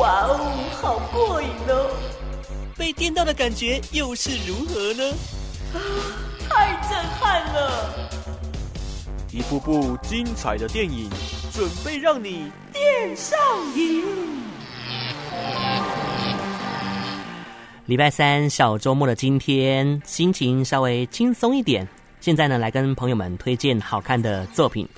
哇哦，好过瘾哦！被电到的感觉又是如何呢？啊，太震撼了！一部部精彩的电影，准备让你电上瘾。礼拜三小周末的今天，心情稍微轻松一点。现在呢，来跟朋友们推荐好看的作品。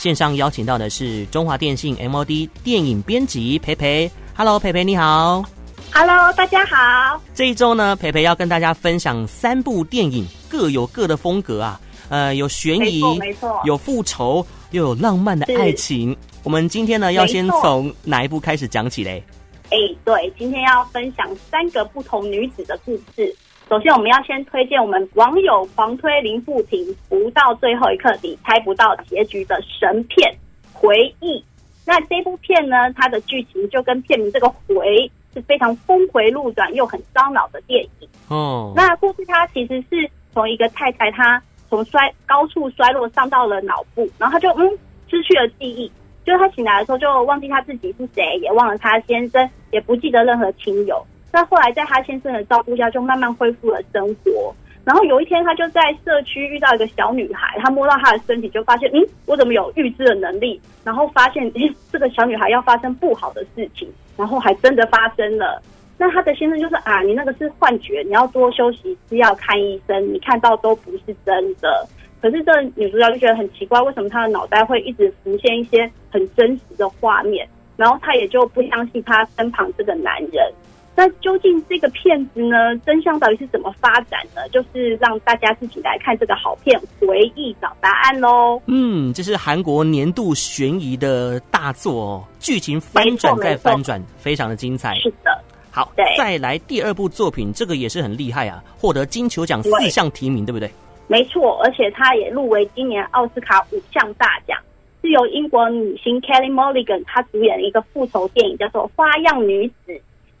线上邀请到的是中华电信 MOD 电影编辑培培。Hello，培培你好。Hello，大家好。这一周呢，培培要跟大家分享三部电影，各有各的风格啊。呃，有悬疑，没错，有复仇，又有浪漫的爱情。我们今天呢，要先从哪一部开始讲起嘞？哎，对，今天要分享三个不同女子的故事。首先，我们要先推荐我们网友狂推林富平不到最后一刻你猜不到结局的神片《回忆》。那这部片呢，它的剧情就跟片名这个“回”是非常峰回路转又很烧脑的电影。哦，那故事它其实是从一个太太，她从摔高处摔落伤到了脑部，然后她就嗯失去了记忆，就是她醒来的时候就忘记她自己是谁，也忘了她先生，也不记得任何亲友。那后来在他先生的照顾下，就慢慢恢复了生活。然后有一天，他就在社区遇到一个小女孩，他摸到她的身体，就发现，嗯，我怎么有预知的能力？然后发现，诶，这个小女孩要发生不好的事情，然后还真的发生了。那他的先生就说啊，你那个是幻觉，你要多休息，吃药看医生，你看到都不是真的。可是这女主角就觉得很奇怪，为什么她的脑袋会一直浮现一些很真实的画面？然后她也就不相信她身旁这个男人。那究竟这个片子呢，真相到底是怎么发展呢？就是让大家自己来看这个好片，回忆找答案喽。嗯，这是韩国年度悬疑的大作哦，剧情翻转再翻转，非常的精彩。是的，好，再来第二部作品，这个也是很厉害啊，获得金球奖四项提名，对，对不对？没错，而且他也入围今年奥斯卡五项大奖，是由英国女星 Kelly Mulligan 她主演的一个复仇电影，叫做《花样女子》。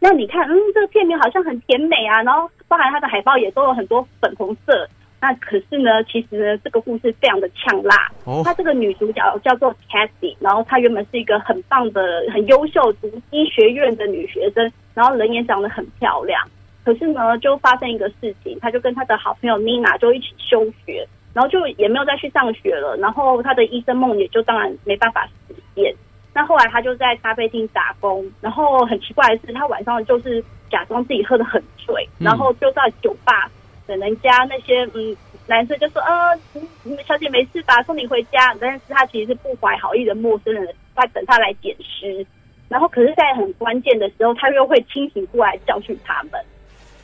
那你看，嗯，这个片名好像很甜美啊，然后包含它的海报也都有很多粉红色。那可是呢，其实呢，这个故事非常的呛辣。哦，她这个女主角叫做 Cassie，然后她原本是一个很棒的、很优秀读医学院的女学生，然后人也长得很漂亮。可是呢，就发生一个事情，她就跟她的好朋友 Nina 就一起休学，然后就也没有再去上学了。然后她的医生梦也就当然没办法实现。那后来他就在咖啡厅打工，然后很奇怪的是，他晚上就是假装自己喝的很醉，然后就在酒吧等人家那些嗯男生就说呃，小姐没事吧，送你回家。但是他其实是不怀好意的陌生人，在等他来捡尸。然后可是，在很关键的时候，他又会清醒过来教训他们。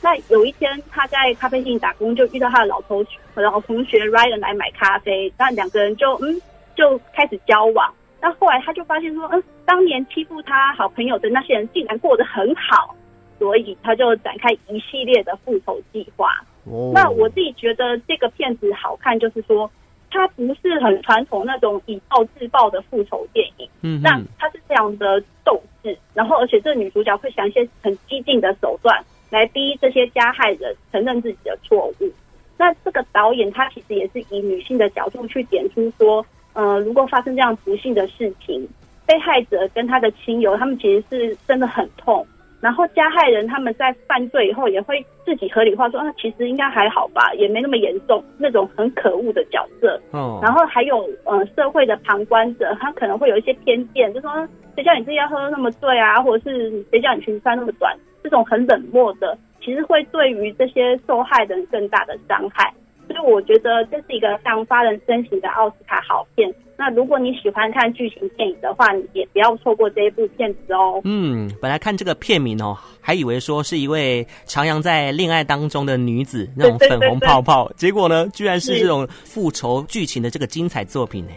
那有一天，他在咖啡厅打工，就遇到他的老同学，老同学 Ryan 来买咖啡，那两个人就嗯就开始交往。那后来他就发现说，嗯，当年欺负他好朋友的那些人竟然过得很好，所以他就展开一系列的复仇计划。Oh. 那我自己觉得这个片子好看，就是说它不是很传统那种以暴制暴的复仇电影，嗯，那它是这样的斗智，然后而且这个女主角会想一些很激进的手段来逼这些加害人承认自己的错误。那这个导演他其实也是以女性的角度去点出说。呃，如果发生这样不幸的事情，被害者跟他的亲友，他们其实是真的很痛。然后加害人他们在犯罪以后也会自己合理化说，啊，其实应该还好吧，也没那么严重。那种很可恶的角色。哦。然后还有呃，社会的旁观者，他可能会有一些偏见，就说谁叫你自己要喝那么醉啊，或者是谁叫你裙子穿那么短，这种很冷漠的，其实会对于这些受害人更大的伤害。所以我觉得这是一个非常发人深省的奥斯卡好片。那如果你喜欢看剧情电影的话，你也不要错过这一部片子哦。嗯，本来看这个片名哦，还以为说是一位徜徉在恋爱当中的女子那种粉红泡泡，结果呢，居然是这种复仇剧情的这个精彩作品呢。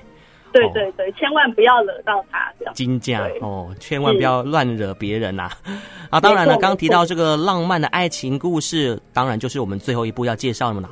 对对对，千万不要惹到他，金家哦，千万不要乱惹别人呐。啊，当然了，刚刚提到这个浪漫的爱情故事，当然就是我们最后一部要介绍的嘛。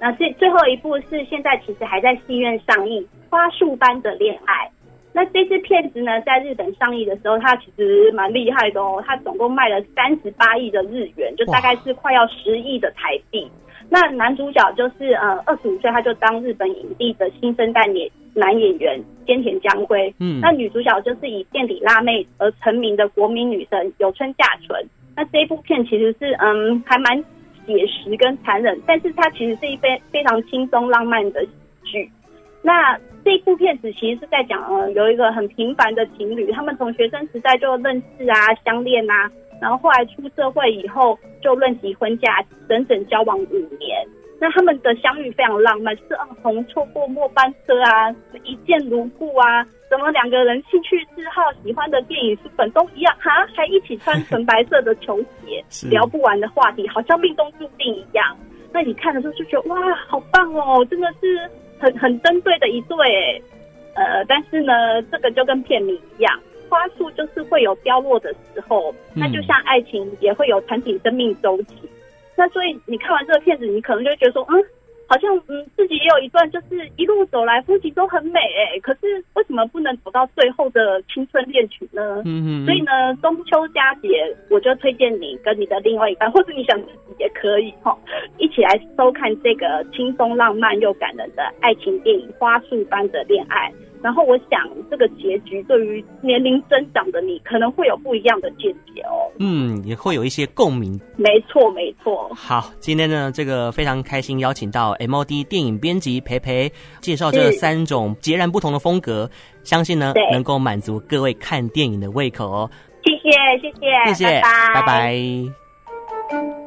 对，那最最后一部是现在其实还在戏院上映，《花束般的恋爱》。那这支片子呢，在日本上映的时候，它其实蛮厉害的哦，它总共卖了三十八亿的日元，就大概是快要十亿的台币。那男主角就是呃二十五岁，他就当日本影帝的新生代演男演员菅田将晖，嗯，那女主角就是以垫底辣妹而成名的国民女神有村架纯。那这一部片其实是嗯还蛮写实跟残忍，但是它其实是一非非常轻松浪漫的剧。那这部片子其实是在讲呃有一个很平凡的情侣，他们从学生时代就认识啊相恋啊，然后后来出社会以后就论及婚嫁，整整交往五年。那他们的相遇非常浪漫，是啊，从错过末班车啊，一见如故啊，怎么两个人兴趣嗜好、喜欢的电影书本都一样哈，还一起穿纯白色的球鞋，聊不完的话题，好像命中注定一样。那你看的时候就觉得哇，好棒哦，真的是很很针对的一对诶。呃，但是呢，这个就跟片名一样，花束就是会有凋落的时候，那就像爱情也会有产品生命周期。那所以你看完这个片子，你可能就会觉得说，嗯，好像嗯自己也有一段就是一路走来风景都很美哎、欸，可是为什么不能走到最后的青春恋曲呢？嗯嗯。所以呢，中秋佳节，我就推荐你跟你的另外一半，或者你想自己也可以哈，一起来收看这个轻松浪漫又感人的爱情电影《花束般的恋爱》。然后我想，这个结局对于年龄增长的你，可能会有不一样的见解哦。嗯，也会有一些共鸣。没错，没错。好，今天呢，这个非常开心，邀请到 MOD 电影编辑培培介绍这三种截然不同的风格，相信呢能够满足各位看电影的胃口哦。谢谢，谢谢，谢谢，拜拜。拜拜。